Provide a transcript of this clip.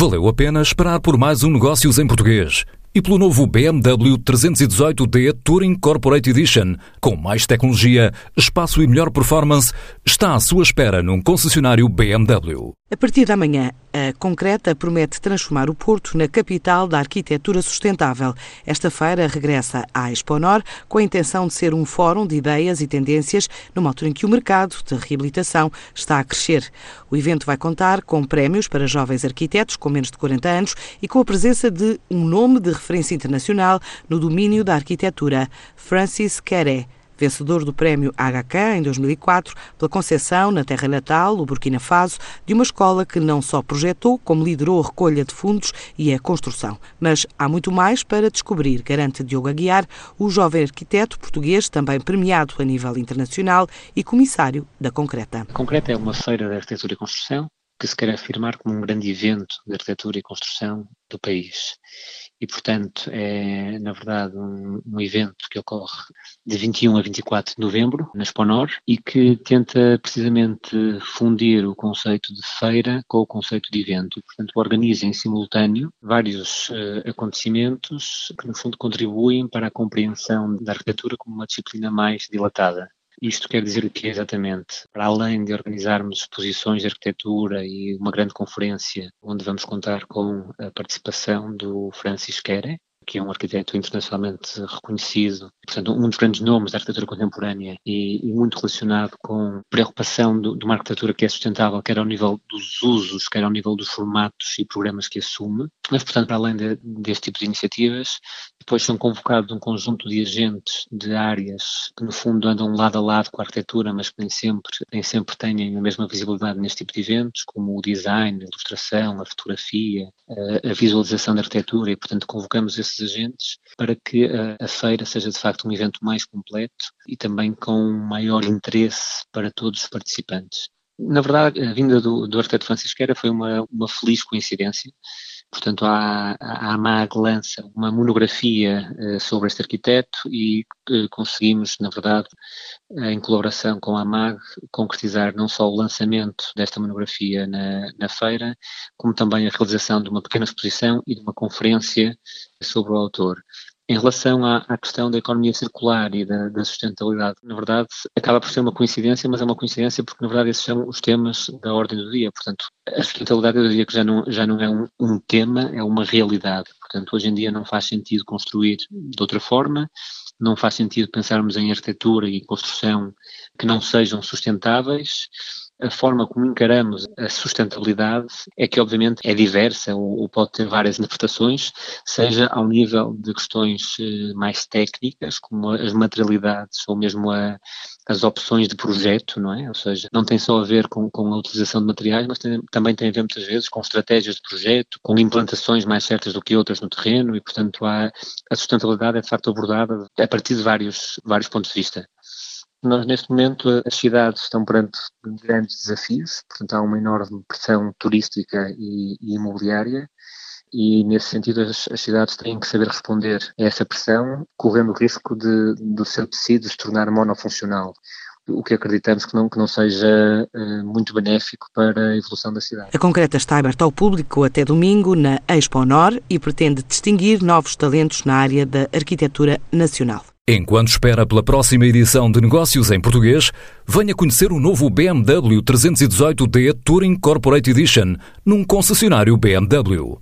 Valeu a pena esperar por mais um Negócios em Português e pelo novo BMW 318D Touring Corporate Edition, com mais tecnologia, espaço e melhor performance, está à sua espera num concessionário BMW. A partir da manhã, a Concreta promete transformar o Porto na capital da arquitetura sustentável. Esta feira regressa à Exponor com a intenção de ser um fórum de ideias e tendências numa altura em que o mercado de reabilitação está a crescer. O evento vai contar com prémios para jovens arquitetos com menos de 40 anos e com a presença de um nome de referência internacional no domínio da arquitetura, Francis Queré vencedor do prémio HK em 2004 pela concessão na terra natal, o Burkina Faso, de uma escola que não só projetou, como liderou a recolha de fundos e a construção. Mas há muito mais para descobrir, garante Diogo Aguiar, o jovem arquiteto português, também premiado a nível internacional e comissário da Concreta. A Concreta é uma feira de arquitetura e construção que se quer afirmar como um grande evento de arquitetura e construção do país e, portanto, é, na verdade, um, um, evento que ocorre de 21 a 24 de novembro, na Exponor, e que tenta precisamente fundir o conceito de feira com o conceito de evento. E, portanto, organiza em simultâneo vários uh, acontecimentos que, no fundo, contribuem para a compreensão da arquitetura como uma disciplina mais dilatada. Isto quer dizer o que exatamente? Para além de organizarmos exposições de arquitetura e uma grande conferência onde vamos contar com a participação do Francis Quere, que é um arquiteto internacionalmente reconhecido, portanto, um dos grandes nomes da arquitetura contemporânea e, e muito relacionado com preocupação de uma arquitetura que é sustentável, quer ao nível dos usos, quer ao nível dos formatos e programas que assume. Mas, portanto, para além de, deste tipo de iniciativas, depois são convocados um conjunto de agentes de áreas que, no fundo, andam lado a lado com a arquitetura, mas que nem sempre, nem sempre têm a mesma visibilidade neste tipo de eventos, como o design, a ilustração, a fotografia, a, visualização da arquitetura, e, portanto, convocamos esses agentes para que a, feira seja de facto um evento mais completo e também com maior interesse para todos os participantes. Na verdade, a vinda do, do arquiteto Francisqueira foi uma, uma feliz coincidência. Portanto, a, a AMAG lança uma monografia uh, sobre este arquiteto e uh, conseguimos, na verdade, uh, em colaboração com a AMAG, concretizar não só o lançamento desta monografia na, na feira, como também a realização de uma pequena exposição e de uma conferência sobre o autor. Em relação à, à, questão da economia circular e da, da, sustentabilidade, na verdade, acaba por ser uma coincidência, mas é uma coincidência porque, na verdade, esses são os temas da ordem do dia. Portanto, a sustentabilidade, eu diria que já não, já não é um, um tema, é uma realidade. Portanto, hoje em dia não faz sentido construir de outra forma, não faz sentido pensarmos em arquitetura e construção que não sejam sustentáveis a forma como encaramos a sustentabilidade é que, obviamente, é diversa ou, ou, pode ter várias interpretações, seja ao nível de questões eh, mais técnicas, como as materialidades ou mesmo a, as opções de projeto, não é? Ou seja, não tem só a ver com, com a utilização de materiais, mas tem, também tem a ver muitas vezes com estratégias de projeto, com implantações mais certas do que outras no terreno e, portanto, há, a sustentabilidade é de facto abordada a partir de vários, vários pontos de vista. Nós, neste momento, as cidades estão perante grandes desafios, portanto, há uma enorme pressão turística e, e imobiliária, e nesse sentido as, as, cidades têm que saber responder a essa pressão, correndo o risco de, do seu tecido se tornar monofuncional o que acreditamos que não, que não seja uh, muito benéfico para a evolução da cidade. A Concreta está aberta ao público até domingo na Expo Nor e pretende distinguir novos talentos na área da arquitetura nacional. Enquanto espera pela próxima edição de Negócios em Português, venha conhecer o novo BMW 318D Touring Corporate Edition num concessionário BMW.